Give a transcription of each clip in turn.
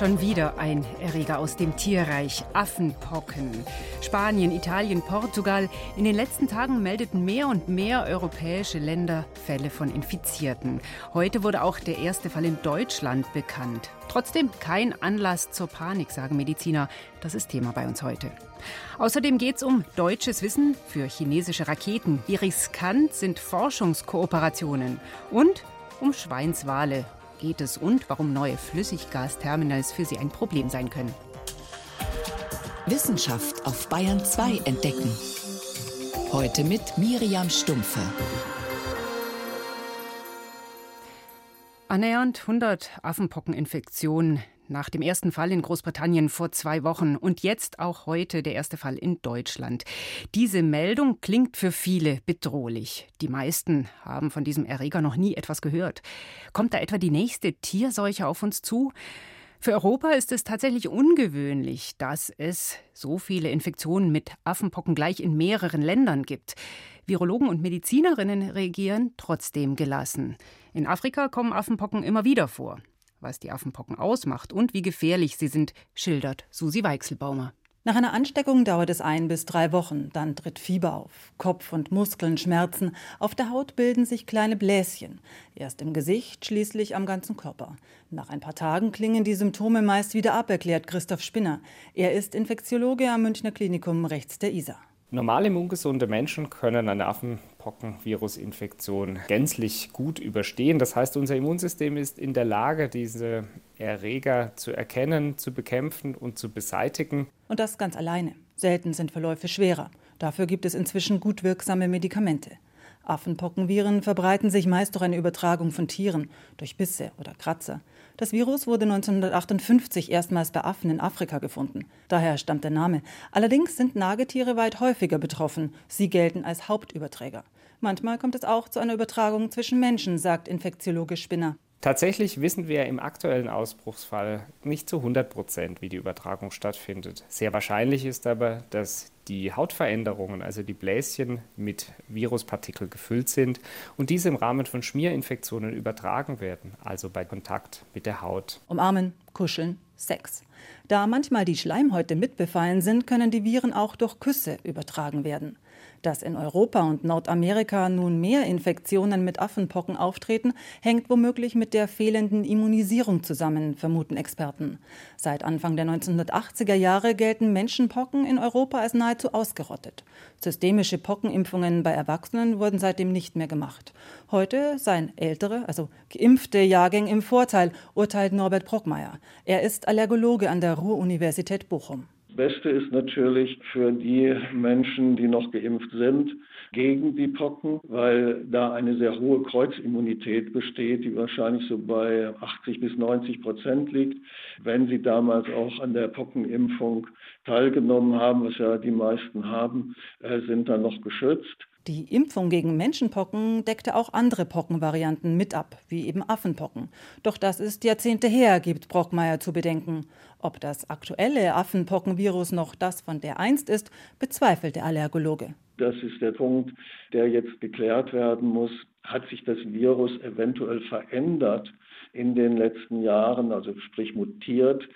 Schon wieder ein Erreger aus dem Tierreich, Affenpocken. Spanien, Italien, Portugal. In den letzten Tagen meldeten mehr und mehr europäische Länder Fälle von Infizierten. Heute wurde auch der erste Fall in Deutschland bekannt. Trotzdem kein Anlass zur Panik, sagen Mediziner. Das ist Thema bei uns heute. Außerdem geht es um deutsches Wissen für chinesische Raketen. Wie riskant sind Forschungskooperationen? Und um Schweinswale geht es und warum neue Flüssiggasterminals für sie ein Problem sein können. Wissenschaft auf Bayern 2 entdecken. Heute mit Miriam Stumpfe. Annähernd 100 Affenpockeninfektionen nach dem ersten Fall in Großbritannien vor zwei Wochen und jetzt auch heute der erste Fall in Deutschland. Diese Meldung klingt für viele bedrohlich. Die meisten haben von diesem Erreger noch nie etwas gehört. Kommt da etwa die nächste Tierseuche auf uns zu? Für Europa ist es tatsächlich ungewöhnlich, dass es so viele Infektionen mit Affenpocken gleich in mehreren Ländern gibt. Virologen und Medizinerinnen reagieren trotzdem gelassen. In Afrika kommen Affenpocken immer wieder vor. Was die Affenpocken ausmacht und wie gefährlich sie sind, schildert Susi Weichselbaumer. Nach einer Ansteckung dauert es ein bis drei Wochen, dann tritt Fieber auf, Kopf und Muskeln schmerzen, auf der Haut bilden sich kleine Bläschen, erst im Gesicht, schließlich am ganzen Körper. Nach ein paar Tagen klingen die Symptome meist wieder ab, erklärt Christoph Spinner. Er ist Infektiologe am Münchner Klinikum rechts der Isar. Normal immungesunde Menschen können eine Affenpockenvirusinfektion gänzlich gut überstehen. Das heißt, unser Immunsystem ist in der Lage, diese Erreger zu erkennen, zu bekämpfen und zu beseitigen. Und das ganz alleine. Selten sind Verläufe schwerer. Dafür gibt es inzwischen gut wirksame Medikamente. Affenpockenviren verbreiten sich meist durch eine Übertragung von Tieren, durch Bisse oder Kratzer. Das Virus wurde 1958 erstmals bei Affen in Afrika gefunden. Daher stammt der Name. Allerdings sind Nagetiere weit häufiger betroffen. Sie gelten als Hauptüberträger. Manchmal kommt es auch zu einer Übertragung zwischen Menschen, sagt Infektiologe Spinner. Tatsächlich wissen wir im aktuellen Ausbruchsfall nicht zu 100 Prozent, wie die Übertragung stattfindet. Sehr wahrscheinlich ist aber, dass die Hautveränderungen, also die Bläschen mit Viruspartikel gefüllt sind und diese im Rahmen von Schmierinfektionen übertragen werden, also bei Kontakt mit der Haut. Umarmen, kuscheln, Sex. Da manchmal die Schleimhäute mitbefallen sind, können die Viren auch durch Küsse übertragen werden. Dass in Europa und Nordamerika nun mehr Infektionen mit Affenpocken auftreten, hängt womöglich mit der fehlenden Immunisierung zusammen, vermuten Experten. Seit Anfang der 1980er Jahre gelten Menschenpocken in Europa als nahezu ausgerottet. Systemische Pockenimpfungen bei Erwachsenen wurden seitdem nicht mehr gemacht. Heute seien ältere, also geimpfte Jahrgänge im Vorteil, urteilt Norbert Brockmeier. Er ist Allergologe an der Ruhr-Universität Bochum. Beste ist natürlich für die Menschen, die noch geimpft sind, gegen die Pocken, weil da eine sehr hohe Kreuzimmunität besteht, die wahrscheinlich so bei 80 bis 90 Prozent liegt. Wenn sie damals auch an der Pockenimpfung teilgenommen haben, was ja die meisten haben, äh, sind dann noch geschützt. Die Impfung gegen Menschenpocken deckte auch andere Pockenvarianten mit ab, wie eben Affenpocken. Doch das ist Jahrzehnte her, gibt Brockmeier zu bedenken. Ob das aktuelle Affenpockenvirus noch das von der einst ist, bezweifelt der Allergologe. Das ist der Punkt, der jetzt geklärt werden muss. Hat sich das Virus eventuell verändert in den letzten Jahren, also sprich mutiert,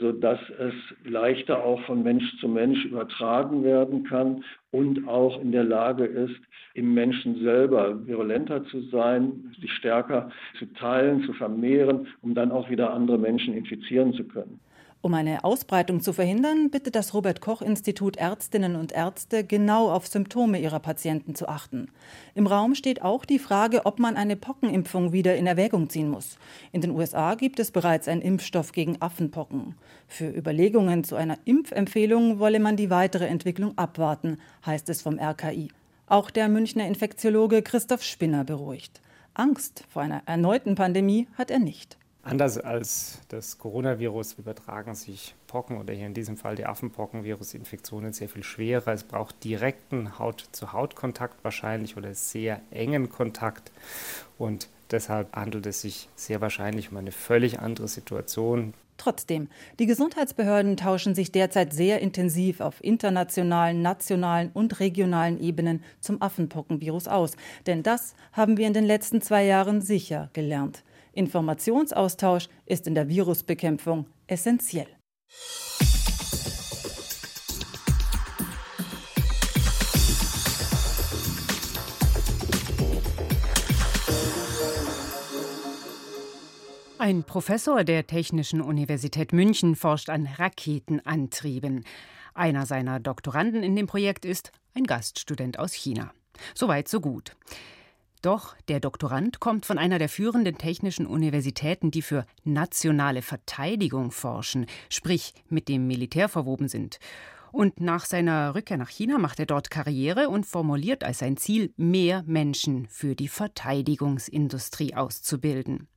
sodass es leichter auch von Mensch zu Mensch übertragen werden kann und auch in der Lage ist, im Menschen selber virulenter zu sein, sich stärker zu teilen, zu vermehren, um dann auch wieder andere Menschen infizieren zu können. Um eine Ausbreitung zu verhindern, bittet das Robert Koch Institut Ärztinnen und Ärzte genau auf Symptome ihrer Patienten zu achten. Im Raum steht auch die Frage, ob man eine Pockenimpfung wieder in Erwägung ziehen muss. In den USA gibt es bereits einen Impfstoff gegen Affenpocken. Für Überlegungen zu einer Impfempfehlung wolle man die weitere Entwicklung abwarten, heißt es vom RKI. Auch der Münchner Infektiologe Christoph Spinner beruhigt. Angst vor einer erneuten Pandemie hat er nicht. Anders als das Coronavirus übertragen sich Pocken oder hier in diesem Fall die Affenpockenvirusinfektionen sehr viel schwerer. Es braucht direkten Haut-zu-Haut-Kontakt wahrscheinlich oder sehr engen Kontakt. Und deshalb handelt es sich sehr wahrscheinlich um eine völlig andere Situation. Trotzdem, die Gesundheitsbehörden tauschen sich derzeit sehr intensiv auf internationalen, nationalen und regionalen Ebenen zum Affenpockenvirus aus. Denn das haben wir in den letzten zwei Jahren sicher gelernt. Informationsaustausch ist in der Virusbekämpfung essentiell. Ein Professor der Technischen Universität München forscht an Raketenantrieben. Einer seiner Doktoranden in dem Projekt ist ein Gaststudent aus China. Soweit, so gut. Doch der Doktorand kommt von einer der führenden technischen Universitäten, die für nationale Verteidigung forschen, sprich mit dem Militär verwoben sind. Und nach seiner Rückkehr nach China macht er dort Karriere und formuliert als sein Ziel, mehr Menschen für die Verteidigungsindustrie auszubilden.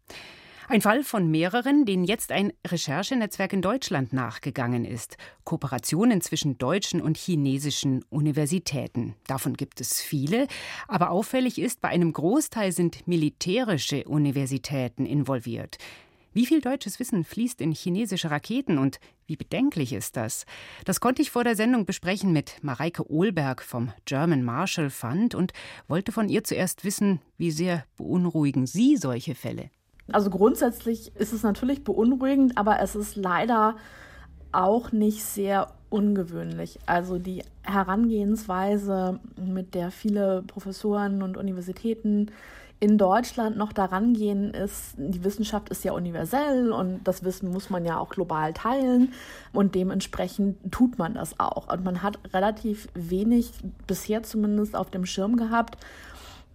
Ein Fall von mehreren, denen jetzt ein Recherchenetzwerk in Deutschland nachgegangen ist. Kooperationen zwischen deutschen und chinesischen Universitäten. Davon gibt es viele. Aber auffällig ist, bei einem Großteil sind militärische Universitäten involviert. Wie viel deutsches Wissen fließt in chinesische Raketen und wie bedenklich ist das? Das konnte ich vor der Sendung besprechen mit Mareike Ohlberg vom German Marshall Fund und wollte von ihr zuerst wissen, wie sehr beunruhigen Sie solche Fälle? Also grundsätzlich ist es natürlich beunruhigend, aber es ist leider auch nicht sehr ungewöhnlich. Also die Herangehensweise, mit der viele Professoren und Universitäten in Deutschland noch daran gehen, ist, die Wissenschaft ist ja universell und das Wissen muss man ja auch global teilen und dementsprechend tut man das auch. Und man hat relativ wenig bisher zumindest auf dem Schirm gehabt,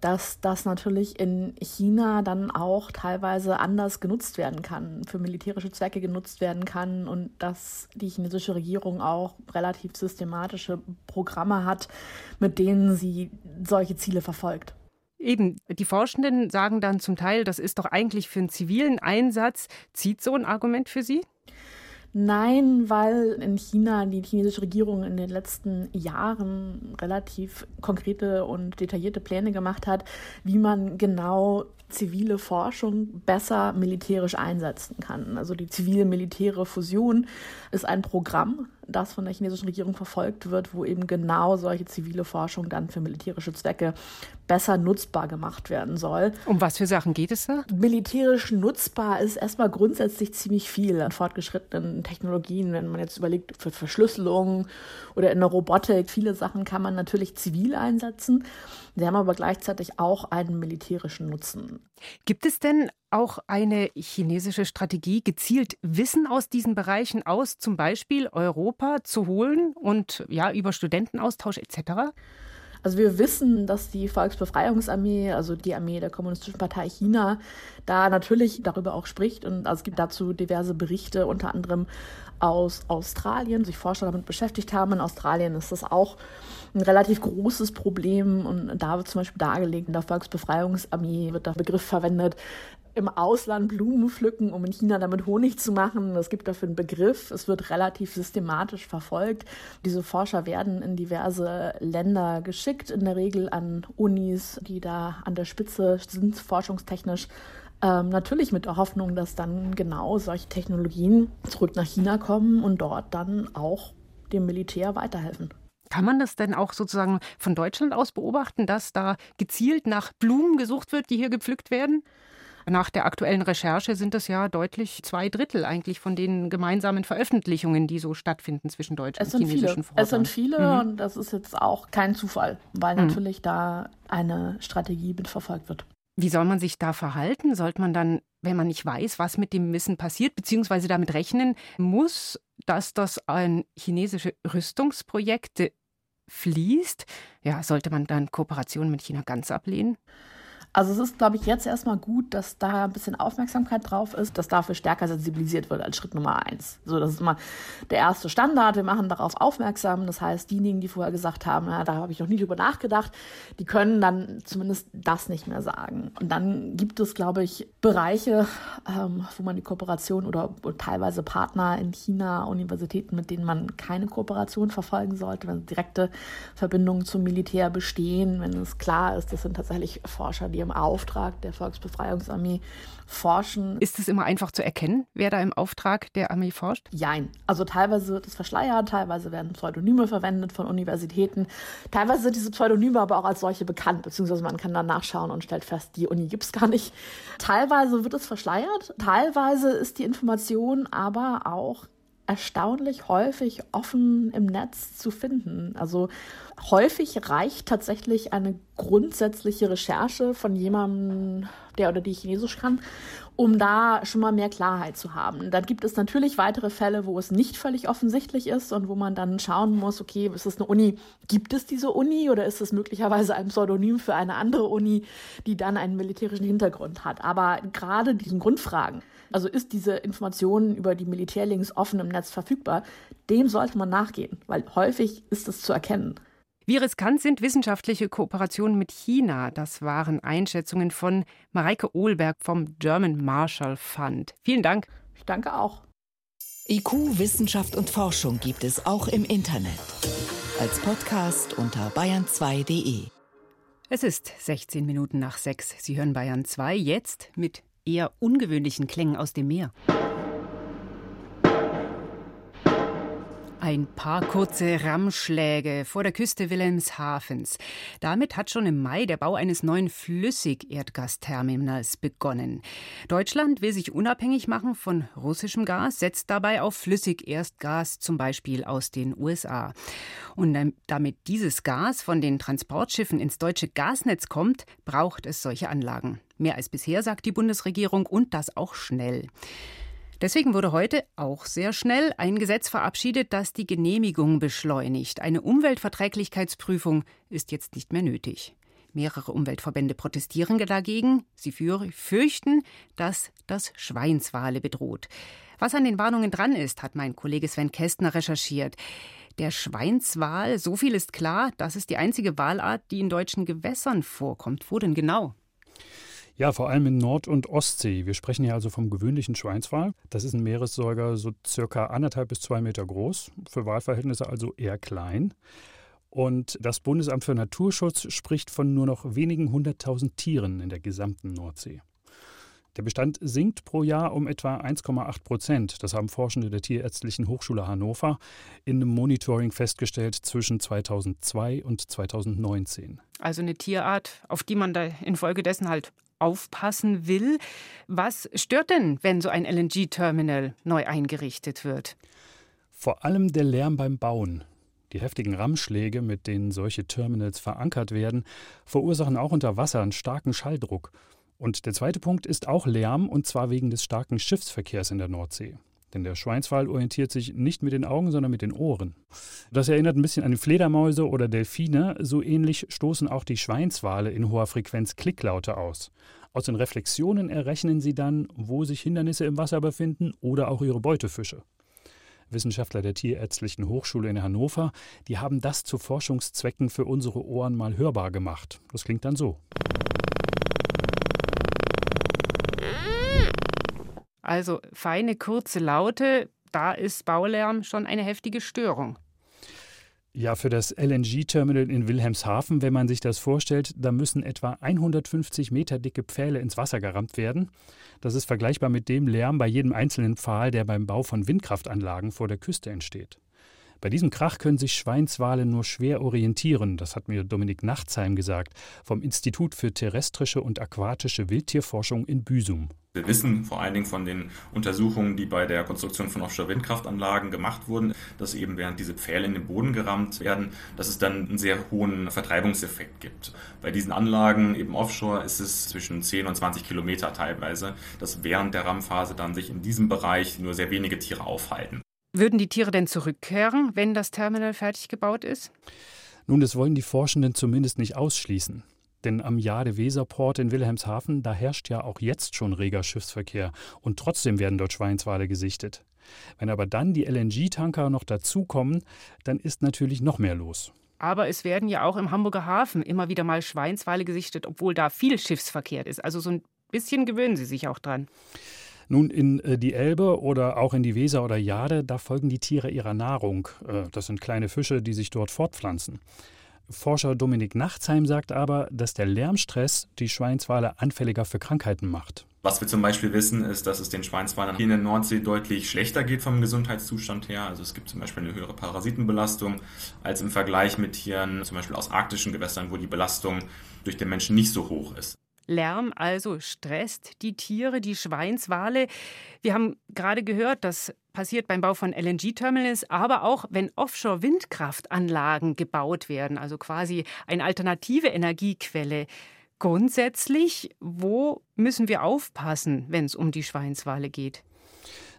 dass das natürlich in China dann auch teilweise anders genutzt werden kann, für militärische Zwecke genutzt werden kann und dass die chinesische Regierung auch relativ systematische Programme hat, mit denen sie solche Ziele verfolgt. Eben, die Forschenden sagen dann zum Teil, das ist doch eigentlich für einen zivilen Einsatz. Zieht so ein Argument für Sie? Nein, weil in China die chinesische Regierung in den letzten Jahren relativ konkrete und detaillierte Pläne gemacht hat, wie man genau zivile Forschung besser militärisch einsetzen kann. Also die zivil-militäre Fusion ist ein Programm, das von der chinesischen Regierung verfolgt wird, wo eben genau solche zivile Forschung dann für militärische Zwecke besser nutzbar gemacht werden soll. Um was für Sachen geht es da? Militärisch nutzbar ist erstmal grundsätzlich ziemlich viel an fortgeschrittenen Technologien, wenn man jetzt überlegt, für Verschlüsselung oder in der Robotik. Viele Sachen kann man natürlich zivil einsetzen. Sie haben aber gleichzeitig auch einen militärischen Nutzen. Gibt es denn auch eine chinesische Strategie, gezielt Wissen aus diesen Bereichen aus zum Beispiel Europa zu holen und ja über Studentenaustausch etc.? Also wir wissen, dass die Volksbefreiungsarmee, also die Armee der Kommunistischen Partei China, da natürlich darüber auch spricht. Und also es gibt dazu diverse Berichte, unter anderem aus Australien, sich Forscher damit beschäftigt haben. In Australien ist das auch ein relativ großes Problem. Und da wird zum Beispiel dargelegt, in der Volksbefreiungsarmee wird der Begriff verwendet, im Ausland Blumen pflücken, um in China damit Honig zu machen. Es gibt dafür einen Begriff. Es wird relativ systematisch verfolgt. Diese Forscher werden in diverse Länder geschickt, in der Regel an Unis, die da an der Spitze sind, forschungstechnisch. Ähm, natürlich mit der Hoffnung, dass dann genau solche Technologien zurück nach China kommen und dort dann auch dem Militär weiterhelfen. Kann man das denn auch sozusagen von Deutschland aus beobachten, dass da gezielt nach Blumen gesucht wird, die hier gepflückt werden? Nach der aktuellen Recherche sind es ja deutlich zwei Drittel eigentlich von den gemeinsamen Veröffentlichungen, die so stattfinden zwischen deutschen und chinesischen Forschern. Es sind viele mhm. und das ist jetzt auch kein Zufall, weil mhm. natürlich da eine Strategie mitverfolgt wird. Wie soll man sich da verhalten? Sollte man dann, wenn man nicht weiß, was mit dem Wissen passiert, beziehungsweise damit rechnen muss, dass das ein chinesische Rüstungsprojekt fließt, ja, sollte man dann Kooperation mit China ganz ablehnen? Also es ist, glaube ich, jetzt erstmal gut, dass da ein bisschen Aufmerksamkeit drauf ist, dass dafür stärker sensibilisiert wird als Schritt Nummer eins. So, das ist immer der erste Standard. Wir machen darauf aufmerksam. Das heißt, diejenigen, die vorher gesagt haben, ja, da habe ich noch nie drüber nachgedacht, die können dann zumindest das nicht mehr sagen. Und dann gibt es, glaube ich, Bereiche, ähm, wo man die Kooperation oder, oder teilweise Partner in China, Universitäten, mit denen man keine Kooperation verfolgen sollte, wenn direkte Verbindungen zum Militär bestehen, wenn es klar ist, das sind tatsächlich Forscher, die im Auftrag der Volksbefreiungsarmee forschen. Ist es immer einfach zu erkennen, wer da im Auftrag der Armee forscht? Jein. Also teilweise wird es verschleiert, teilweise werden Pseudonyme verwendet von Universitäten. Teilweise sind diese Pseudonyme aber auch als solche bekannt, beziehungsweise man kann dann nachschauen und stellt fest, die Uni gibt es gar nicht. Teilweise wird es verschleiert, teilweise ist die Information aber auch erstaunlich häufig offen im Netz zu finden. Also häufig reicht tatsächlich eine grundsätzliche Recherche von jemandem, der oder die Chinesisch kann, um da schon mal mehr Klarheit zu haben. Dann gibt es natürlich weitere Fälle, wo es nicht völlig offensichtlich ist und wo man dann schauen muss, okay, ist es eine Uni, gibt es diese Uni oder ist es möglicherweise ein Pseudonym für eine andere Uni, die dann einen militärischen Hintergrund hat. Aber gerade diesen Grundfragen, also ist diese Information über die Militärlinks offen im Netz verfügbar, dem sollte man nachgehen, weil häufig ist es zu erkennen. Wie riskant sind wissenschaftliche Kooperationen mit China? Das waren Einschätzungen von Mareike Ohlberg vom German Marshall Fund. Vielen Dank. Ich danke auch. IQ, Wissenschaft und Forschung gibt es auch im Internet. Als Podcast unter bayern2.de. Es ist 16 Minuten nach 6. Sie hören Bayern 2 jetzt mit eher ungewöhnlichen Klängen aus dem Meer. Ein paar kurze Rammschläge vor der Küste Wilhelmshavens. Damit hat schon im Mai der Bau eines neuen Flüssigerdgasterminals begonnen. Deutschland will sich unabhängig machen von russischem Gas, setzt dabei auf Flüssigerdgas, zum Beispiel aus den USA. Und damit dieses Gas von den Transportschiffen ins deutsche Gasnetz kommt, braucht es solche Anlagen. Mehr als bisher, sagt die Bundesregierung, und das auch schnell. Deswegen wurde heute auch sehr schnell ein Gesetz verabschiedet, das die Genehmigung beschleunigt. Eine Umweltverträglichkeitsprüfung ist jetzt nicht mehr nötig. Mehrere Umweltverbände protestieren dagegen. Sie fürchten, dass das Schweinswale bedroht. Was an den Warnungen dran ist, hat mein Kollege Sven Kästner recherchiert. Der Schweinswal, so viel ist klar, das ist die einzige Walart, die in deutschen Gewässern vorkommt. Wo denn genau? Ja, vor allem in Nord- und Ostsee. Wir sprechen hier also vom gewöhnlichen Schweinswal. Das ist ein Meeressäuger, so circa anderthalb bis zwei Meter groß, für Walverhältnisse also eher klein. Und das Bundesamt für Naturschutz spricht von nur noch wenigen hunderttausend Tieren in der gesamten Nordsee. Der Bestand sinkt pro Jahr um etwa 1,8 Prozent. Das haben Forschende der Tierärztlichen Hochschule Hannover in einem Monitoring festgestellt zwischen 2002 und 2019. Also eine Tierart, auf die man da infolgedessen halt aufpassen will. Was stört denn, wenn so ein LNG-Terminal neu eingerichtet wird? Vor allem der Lärm beim Bauen. Die heftigen Rammschläge, mit denen solche Terminals verankert werden, verursachen auch unter Wasser einen starken Schalldruck. Und der zweite Punkt ist auch Lärm, und zwar wegen des starken Schiffsverkehrs in der Nordsee. Denn der Schweinswal orientiert sich nicht mit den Augen, sondern mit den Ohren. Das erinnert ein bisschen an Fledermäuse oder Delfine. So ähnlich stoßen auch die Schweinswale in hoher Frequenz Klicklaute aus. Aus den Reflexionen errechnen sie dann, wo sich Hindernisse im Wasser befinden oder auch ihre Beutefische. Wissenschaftler der Tierärztlichen Hochschule in Hannover, die haben das zu Forschungszwecken für unsere Ohren mal hörbar gemacht. Das klingt dann so. Also feine, kurze Laute, da ist Baulärm schon eine heftige Störung. Ja, für das LNG-Terminal in Wilhelmshaven, wenn man sich das vorstellt, da müssen etwa 150 Meter dicke Pfähle ins Wasser gerammt werden. Das ist vergleichbar mit dem Lärm bei jedem einzelnen Pfahl, der beim Bau von Windkraftanlagen vor der Küste entsteht. Bei diesem Krach können sich Schweinswale nur schwer orientieren, das hat mir Dominik Nachtsheim gesagt, vom Institut für terrestrische und aquatische Wildtierforschung in Büsum. Wir wissen vor allen Dingen von den Untersuchungen, die bei der Konstruktion von Offshore-Windkraftanlagen gemacht wurden, dass eben während diese Pfähle in den Boden gerammt werden, dass es dann einen sehr hohen Vertreibungseffekt gibt. Bei diesen Anlagen eben offshore ist es zwischen 10 und 20 Kilometer teilweise, dass während der Rammphase dann sich in diesem Bereich nur sehr wenige Tiere aufhalten. Würden die Tiere denn zurückkehren, wenn das Terminal fertig gebaut ist? Nun, das wollen die Forschenden zumindest nicht ausschließen. Denn am Jade-Weser-Port in Wilhelmshaven, da herrscht ja auch jetzt schon reger Schiffsverkehr und trotzdem werden dort Schweinswale gesichtet. Wenn aber dann die LNG-Tanker noch dazukommen, dann ist natürlich noch mehr los. Aber es werden ja auch im Hamburger Hafen immer wieder mal Schweinswale gesichtet, obwohl da viel Schiffsverkehr ist. Also so ein bisschen gewöhnen sie sich auch dran. Nun, in äh, die Elbe oder auch in die Weser oder Jade, da folgen die Tiere ihrer Nahrung. Äh, das sind kleine Fische, die sich dort fortpflanzen. Forscher Dominik Nachtsheim sagt aber, dass der Lärmstress die Schweinswale anfälliger für Krankheiten macht. Was wir zum Beispiel wissen, ist, dass es den Schweinswalen hier in der Nordsee deutlich schlechter geht vom Gesundheitszustand her. Also es gibt zum Beispiel eine höhere Parasitenbelastung als im Vergleich mit Tieren, zum Beispiel aus arktischen Gewässern, wo die Belastung durch den Menschen nicht so hoch ist. Lärm also stresst die Tiere, die Schweinswale. Wir haben gerade gehört, das passiert beim Bau von LNG-Terminals, aber auch wenn Offshore-Windkraftanlagen gebaut werden, also quasi eine alternative Energiequelle. Grundsätzlich, wo müssen wir aufpassen, wenn es um die Schweinswale geht?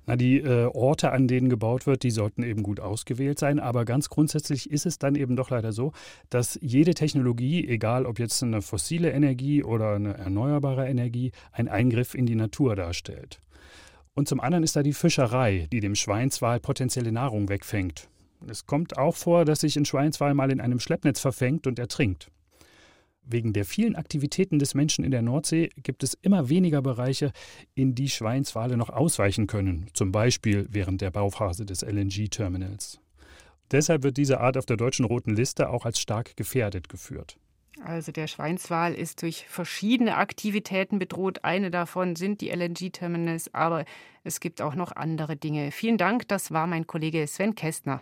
Na, die äh, Orte, an denen gebaut wird, die sollten eben gut ausgewählt sein. Aber ganz grundsätzlich ist es dann eben doch leider so, dass jede Technologie, egal ob jetzt eine fossile Energie oder eine erneuerbare Energie, ein Eingriff in die Natur darstellt. Und zum anderen ist da die Fischerei, die dem Schweinswal potenzielle Nahrung wegfängt. Es kommt auch vor, dass sich ein Schweinswal mal in einem Schleppnetz verfängt und ertrinkt. Wegen der vielen Aktivitäten des Menschen in der Nordsee gibt es immer weniger Bereiche, in die Schweinswale noch ausweichen können, zum Beispiel während der Bauphase des LNG-Terminals. Deshalb wird diese Art auf der deutschen roten Liste auch als stark gefährdet geführt. Also der Schweinswal ist durch verschiedene Aktivitäten bedroht. Eine davon sind die LNG-Terminals, aber es gibt auch noch andere Dinge. Vielen Dank, das war mein Kollege Sven Kästner.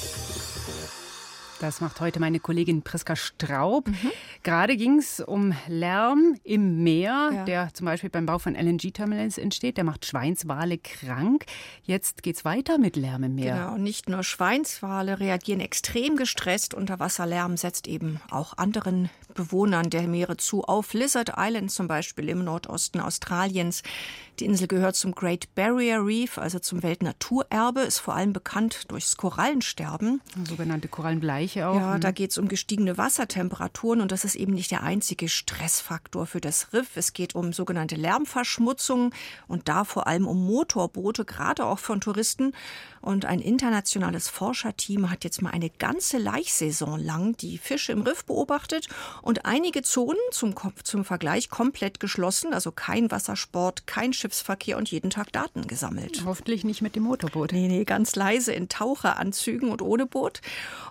Das macht heute meine Kollegin Priska Straub. Mhm. Gerade ging es um Lärm im Meer, ja. der zum Beispiel beim Bau von LNG-Terminals entsteht. Der macht Schweinswale krank. Jetzt geht es weiter mit Lärm im Meer. Genau, nicht nur Schweinswale reagieren extrem gestresst. Unterwasserlärm setzt eben auch anderen Bewohnern der Meere zu. Auf Lizard Island zum Beispiel im Nordosten Australiens. Die Insel gehört zum Great Barrier Reef, also zum Weltnaturerbe, ist vor allem bekannt durchs Korallensterben. Sogenannte Korallenbleiche auch. Ja, da mhm. geht es um gestiegene Wassertemperaturen und das ist eben nicht der einzige Stressfaktor für das Riff. Es geht um sogenannte Lärmverschmutzung und da vor allem um Motorboote, gerade auch von Touristen. Und ein internationales Forscherteam hat jetzt mal eine ganze Laichsaison lang die Fische im Riff beobachtet und einige Zonen zum, zum Vergleich komplett geschlossen, also kein Wassersport, kein Schiffsverkehr und jeden Tag Daten gesammelt. Hoffentlich nicht mit dem Motorboot. Nee, nee, ganz leise in Taucheranzügen und ohne Boot.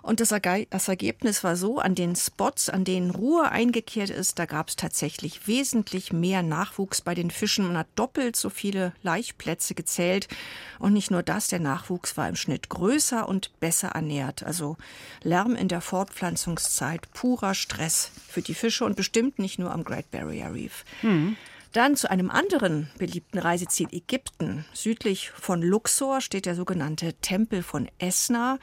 Und das, das Ergebnis war so, an den Spots, an denen Ruhe eingekehrt ist, da gab es tatsächlich wesentlich mehr Nachwuchs bei den Fischen. Man hat doppelt so viele Laichplätze gezählt. Und nicht nur das, der Nachwuchs war im Schnitt größer und besser ernährt. Also Lärm in der Fortpflanzungszeit, purer Stress für die Fische und bestimmt nicht nur am Great Barrier Reef. Mhm. Dann zu einem anderen beliebten Reiseziel Ägypten. Südlich von Luxor steht der sogenannte Tempel von Esna.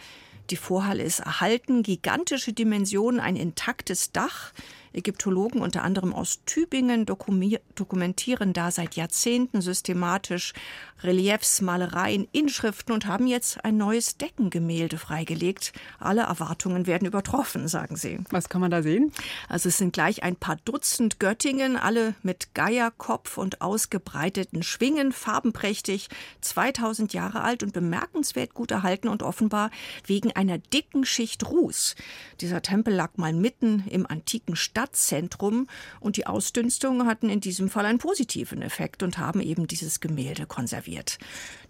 Die Vorhalle ist erhalten, gigantische Dimensionen, ein intaktes Dach. Ägyptologen unter anderem aus Tübingen dokumentieren da seit Jahrzehnten systematisch Reliefs, Malereien, Inschriften und haben jetzt ein neues Deckengemälde freigelegt. Alle Erwartungen werden übertroffen, sagen sie. Was kann man da sehen? Also es sind gleich ein paar Dutzend Göttingen, alle mit Geierkopf und ausgebreiteten Schwingen, farbenprächtig, 2000 Jahre alt und bemerkenswert gut erhalten und offenbar wegen einer dicken Schicht Ruß. Dieser Tempel lag mal mitten im antiken Stadtzentrum und die Ausdünstungen hatten in diesem Fall einen positiven Effekt und haben eben dieses Gemälde konserviert.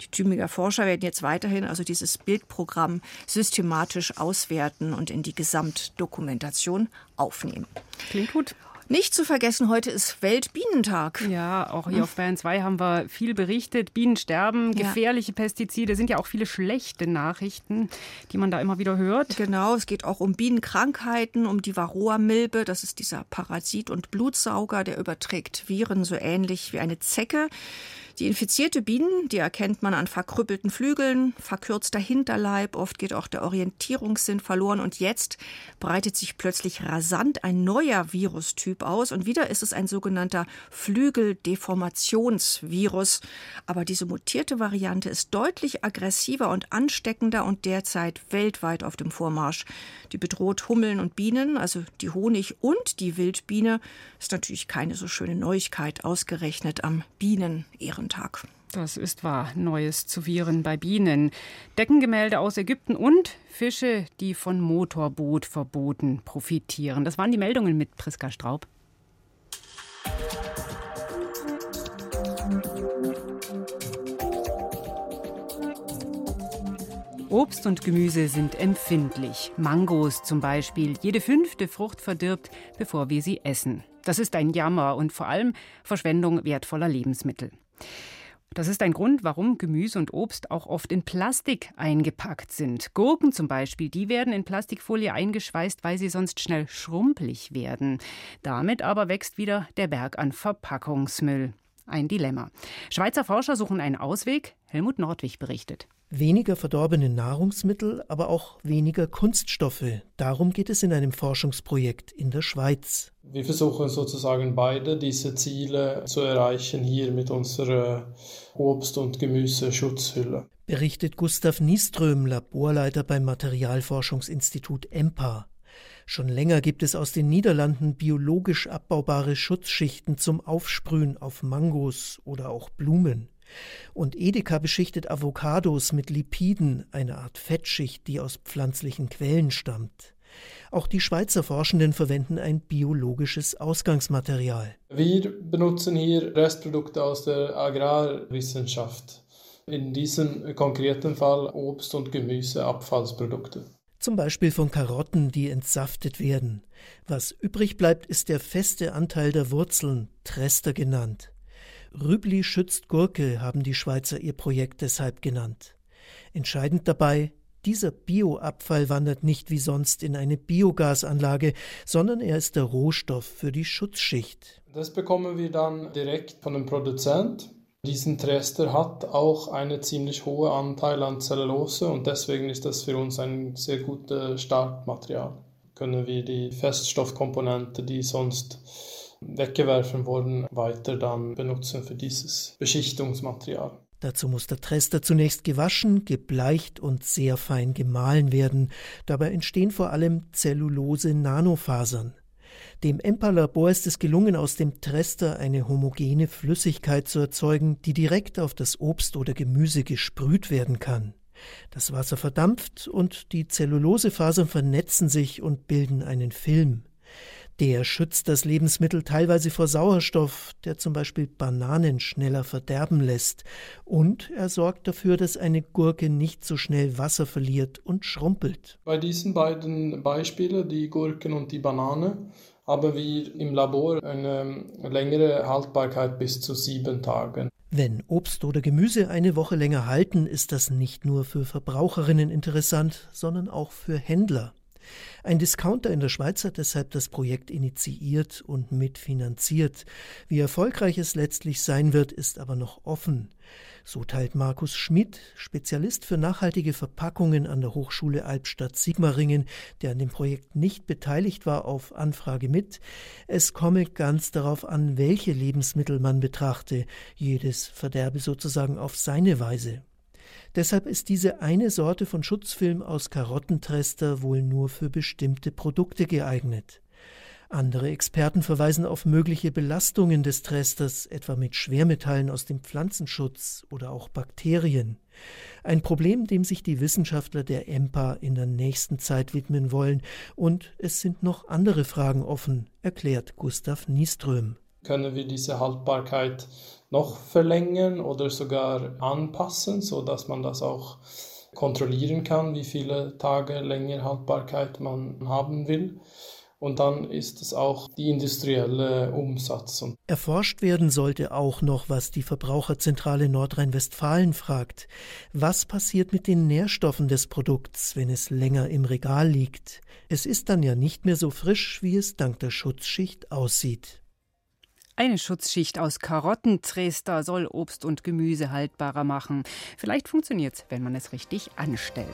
Die Tübinger Forscher werden jetzt weiterhin also dieses Bildprogramm systematisch auswerten und in die Gesamtdokumentation aufnehmen. Klingt gut. Nicht zu vergessen, heute ist Weltbienentag. Ja, auch hier auf Bayern 2 haben wir viel berichtet. Bienen sterben, gefährliche ja. Pestizide, sind ja auch viele schlechte Nachrichten, die man da immer wieder hört. Genau, es geht auch um Bienenkrankheiten, um die Varroa-Milbe. Das ist dieser Parasit und Blutsauger, der überträgt Viren so ähnlich wie eine Zecke. Die infizierte Bienen, die erkennt man an verkrüppelten Flügeln, verkürzter Hinterleib, oft geht auch der Orientierungssinn verloren und jetzt breitet sich plötzlich rasant ein neuer Virustyp aus und wieder ist es ein sogenannter Flügeldeformationsvirus. Aber diese mutierte Variante ist deutlich aggressiver und ansteckender und derzeit weltweit auf dem Vormarsch. Die bedroht Hummeln und Bienen, also die Honig- und die Wildbiene. Ist natürlich keine so schöne Neuigkeit, ausgerechnet am Bienen-Ehrentag. Das ist wahr. Neues zu Viren bei Bienen. Deckengemälde aus Ägypten und Fische, die von Motorbootverboten profitieren. Das waren die Meldungen mit Priska Straub. Obst und Gemüse sind empfindlich. Mangos zum Beispiel. Jede fünfte Frucht verdirbt, bevor wir sie essen. Das ist ein Jammer und vor allem Verschwendung wertvoller Lebensmittel. Das ist ein Grund, warum Gemüse und Obst auch oft in Plastik eingepackt sind. Gurken zum Beispiel, die werden in Plastikfolie eingeschweißt, weil sie sonst schnell schrumpelig werden. Damit aber wächst wieder der Berg an Verpackungsmüll. Ein Dilemma. Schweizer Forscher suchen einen Ausweg. Helmut Nordwig berichtet. Weniger verdorbene Nahrungsmittel, aber auch weniger Kunststoffe. Darum geht es in einem Forschungsprojekt in der Schweiz. Wir versuchen sozusagen beide diese Ziele zu erreichen hier mit unserer Obst- und Gemüseschutzhülle. Berichtet Gustav Nieström, Laborleiter beim Materialforschungsinstitut EMPA. Schon länger gibt es aus den Niederlanden biologisch abbaubare Schutzschichten zum Aufsprühen auf Mangos oder auch Blumen. Und Edeka beschichtet Avocados mit Lipiden, eine Art Fettschicht, die aus pflanzlichen Quellen stammt. Auch die Schweizer Forschenden verwenden ein biologisches Ausgangsmaterial. Wir benutzen hier Restprodukte aus der Agrarwissenschaft. In diesem konkreten Fall Obst- und Gemüseabfallsprodukte. Zum Beispiel von Karotten, die entsaftet werden. Was übrig bleibt, ist der feste Anteil der Wurzeln, Trester genannt. Rübli schützt Gurke haben die Schweizer ihr Projekt deshalb genannt. Entscheidend dabei, dieser Bioabfall wandert nicht wie sonst in eine Biogasanlage, sondern er ist der Rohstoff für die Schutzschicht. Das bekommen wir dann direkt von dem Produzent. Diesen Trester hat auch einen ziemlich hohen Anteil an Zellulose und deswegen ist das für uns ein sehr gutes Startmaterial. Können wir die Feststoffkomponente, die sonst weggeworfen wurden, weiter dann benutzen für dieses Beschichtungsmaterial. Dazu muss der Trester zunächst gewaschen, gebleicht und sehr fein gemahlen werden. Dabei entstehen vor allem Zellulose-Nanofasern. Dem EMPA-Labor ist es gelungen, aus dem Trester eine homogene Flüssigkeit zu erzeugen, die direkt auf das Obst oder Gemüse gesprüht werden kann. Das Wasser verdampft und die Zellulosefasern vernetzen sich und bilden einen Film. Der schützt das Lebensmittel teilweise vor Sauerstoff, der zum Beispiel Bananen schneller verderben lässt, und er sorgt dafür, dass eine Gurke nicht so schnell Wasser verliert und schrumpelt. Bei diesen beiden Beispielen, die Gurken und die Banane, haben wir im Labor eine längere Haltbarkeit bis zu sieben Tagen. Wenn Obst oder Gemüse eine Woche länger halten, ist das nicht nur für Verbraucherinnen interessant, sondern auch für Händler. Ein Discounter in der Schweiz hat deshalb das Projekt initiiert und mitfinanziert. Wie erfolgreich es letztlich sein wird, ist aber noch offen. So teilt Markus Schmidt, Spezialist für nachhaltige Verpackungen an der Hochschule Albstadt-Sigmaringen, der an dem Projekt nicht beteiligt war, auf Anfrage mit. Es komme ganz darauf an, welche Lebensmittel man betrachte. Jedes verderbe sozusagen auf seine Weise. Deshalb ist diese eine Sorte von Schutzfilm aus Karottentrester wohl nur für bestimmte Produkte geeignet. Andere Experten verweisen auf mögliche Belastungen des Tresters, etwa mit Schwermetallen aus dem Pflanzenschutz oder auch Bakterien. Ein Problem, dem sich die Wissenschaftler der EMPA in der nächsten Zeit widmen wollen. Und es sind noch andere Fragen offen, erklärt Gustav Nieström. Können wir diese Haltbarkeit noch verlängern oder sogar anpassen, sodass man das auch kontrollieren kann, wie viele Tage länger Haltbarkeit man haben will. Und dann ist es auch die industrielle Umsatz. Erforscht werden sollte auch noch, was die Verbraucherzentrale Nordrhein-Westfalen fragt. Was passiert mit den Nährstoffen des Produkts, wenn es länger im Regal liegt? Es ist dann ja nicht mehr so frisch, wie es dank der Schutzschicht aussieht. Eine Schutzschicht aus Karottentrester soll Obst und Gemüse haltbarer machen. Vielleicht funktioniert's, wenn man es richtig anstellt.